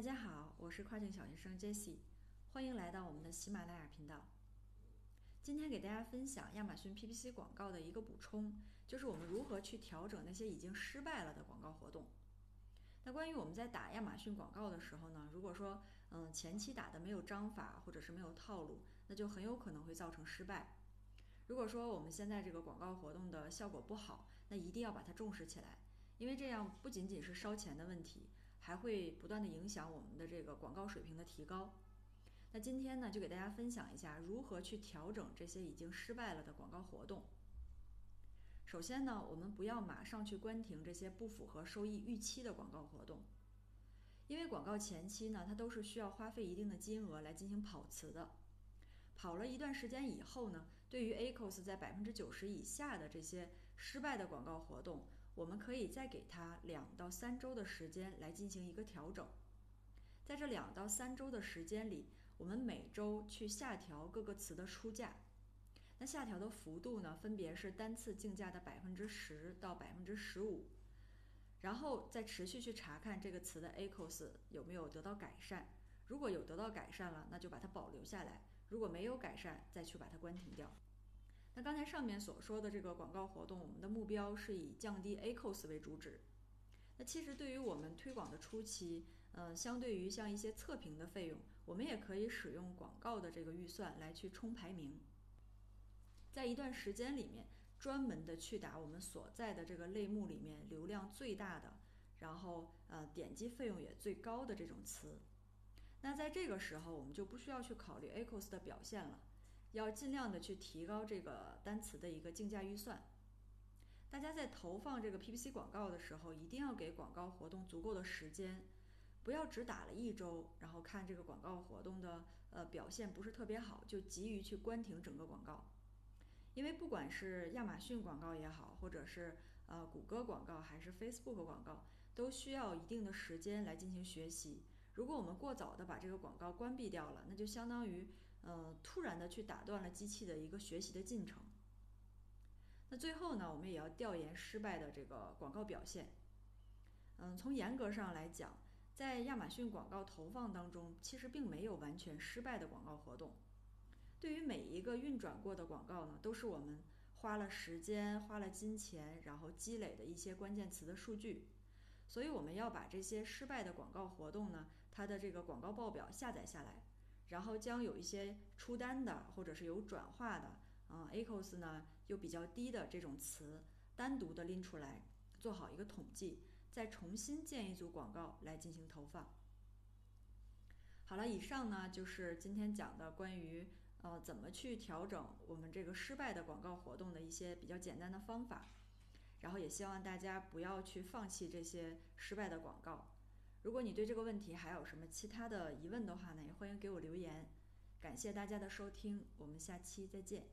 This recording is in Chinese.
大家好，我是跨境小学生 Jesse，欢迎来到我们的喜马拉雅频道。今天给大家分享亚马逊 PPC 广告的一个补充，就是我们如何去调整那些已经失败了的广告活动。那关于我们在打亚马逊广告的时候呢，如果说嗯前期打的没有章法或者是没有套路，那就很有可能会造成失败。如果说我们现在这个广告活动的效果不好，那一定要把它重视起来，因为这样不仅仅是烧钱的问题。还会不断的影响我们的这个广告水平的提高。那今天呢，就给大家分享一下如何去调整这些已经失败了的广告活动。首先呢，我们不要马上去关停这些不符合收益预期的广告活动，因为广告前期呢，它都是需要花费一定的金额来进行跑词的。跑了一段时间以后呢，对于 ACOS 在百分之九十以下的这些失败的广告活动。我们可以再给它两到三周的时间来进行一个调整，在这两到三周的时间里，我们每周去下调各个词的出价，那下调的幅度呢，分别是单次竞价的百分之十到百分之十五，然后再持续去查看这个词的 ACOS 有没有得到改善，如果有得到改善了，那就把它保留下来；如果没有改善，再去把它关停掉。那刚才上面所说的这个广告活动，我们的目标是以降低 ACOS 为主旨。那其实对于我们推广的初期，呃，相对于像一些测评的费用，我们也可以使用广告的这个预算来去冲排名，在一段时间里面，专门的去打我们所在的这个类目里面流量最大的，然后呃点击费用也最高的这种词。那在这个时候，我们就不需要去考虑 ACOS 的表现了。要尽量的去提高这个单词的一个竞价预算。大家在投放这个 PPC 广告的时候，一定要给广告活动足够的时间，不要只打了一周，然后看这个广告活动的呃表现不是特别好，就急于去关停整个广告。因为不管是亚马逊广告也好，或者是呃谷歌广告还是 Facebook 广告，都需要一定的时间来进行学习。如果我们过早的把这个广告关闭掉了，那就相当于，呃，突然的去打断了机器的一个学习的进程。那最后呢，我们也要调研失败的这个广告表现。嗯，从严格上来讲，在亚马逊广告投放当中，其实并没有完全失败的广告活动。对于每一个运转过的广告呢，都是我们花了时间、花了金钱，然后积累的一些关键词的数据。所以我们要把这些失败的广告活动呢，它的这个广告报表下载下来，然后将有一些出单的或者是有转化的，嗯，ACOS 呢又比较低的这种词，单独的拎出来，做好一个统计，再重新建一组广告来进行投放。好了，以上呢就是今天讲的关于呃怎么去调整我们这个失败的广告活动的一些比较简单的方法。然后也希望大家不要去放弃这些失败的广告。如果你对这个问题还有什么其他的疑问的话呢，也欢迎给我留言。感谢大家的收听，我们下期再见。